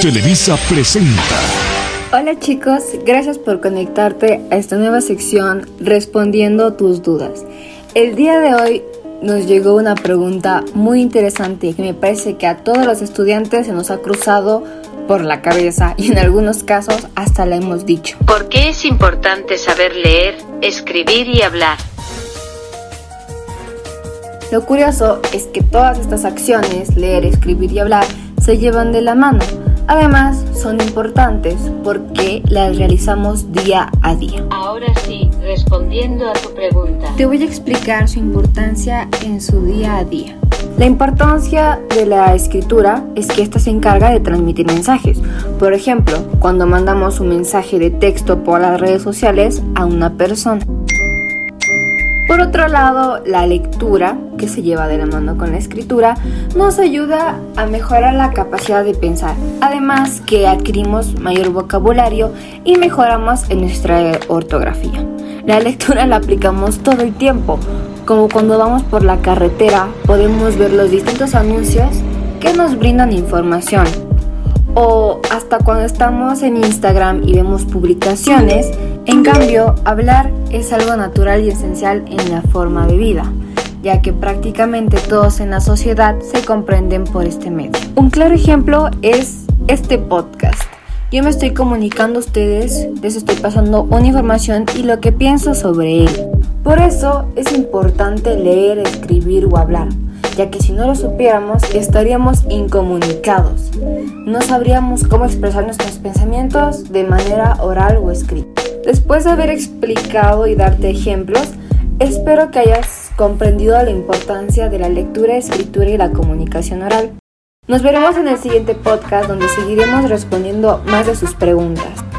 Televisa presenta. Hola chicos, gracias por conectarte a esta nueva sección respondiendo tus dudas. El día de hoy nos llegó una pregunta muy interesante que me parece que a todos los estudiantes se nos ha cruzado por la cabeza y en algunos casos hasta la hemos dicho. ¿Por qué es importante saber leer, escribir y hablar? Lo curioso es que todas estas acciones, leer, escribir y hablar, se llevan de la mano. Además, son importantes porque las realizamos día a día. Ahora sí, respondiendo a tu pregunta. Te voy a explicar su importancia en su día a día. La importancia de la escritura es que ésta se encarga de transmitir mensajes. Por ejemplo, cuando mandamos un mensaje de texto por las redes sociales a una persona. Por otro lado, la lectura, que se lleva de la mano con la escritura, nos ayuda a mejorar la capacidad de pensar. Además que adquirimos mayor vocabulario y mejoramos en nuestra ortografía. La lectura la aplicamos todo el tiempo, como cuando vamos por la carretera podemos ver los distintos anuncios que nos brindan información. O hasta cuando estamos en Instagram y vemos publicaciones, en cambio, hablar es algo natural y esencial en la forma de vida, ya que prácticamente todos en la sociedad se comprenden por este medio. Un claro ejemplo es este podcast. Yo me estoy comunicando a ustedes, les estoy pasando una información y lo que pienso sobre él. Por eso es importante leer, escribir o hablar, ya que si no lo supiéramos estaríamos incomunicados. No sabríamos cómo expresar nuestros pensamientos de manera oral o escrita. Después de haber explicado y darte ejemplos, espero que hayas comprendido la importancia de la lectura, escritura y la comunicación oral. Nos veremos en el siguiente podcast donde seguiremos respondiendo más de sus preguntas.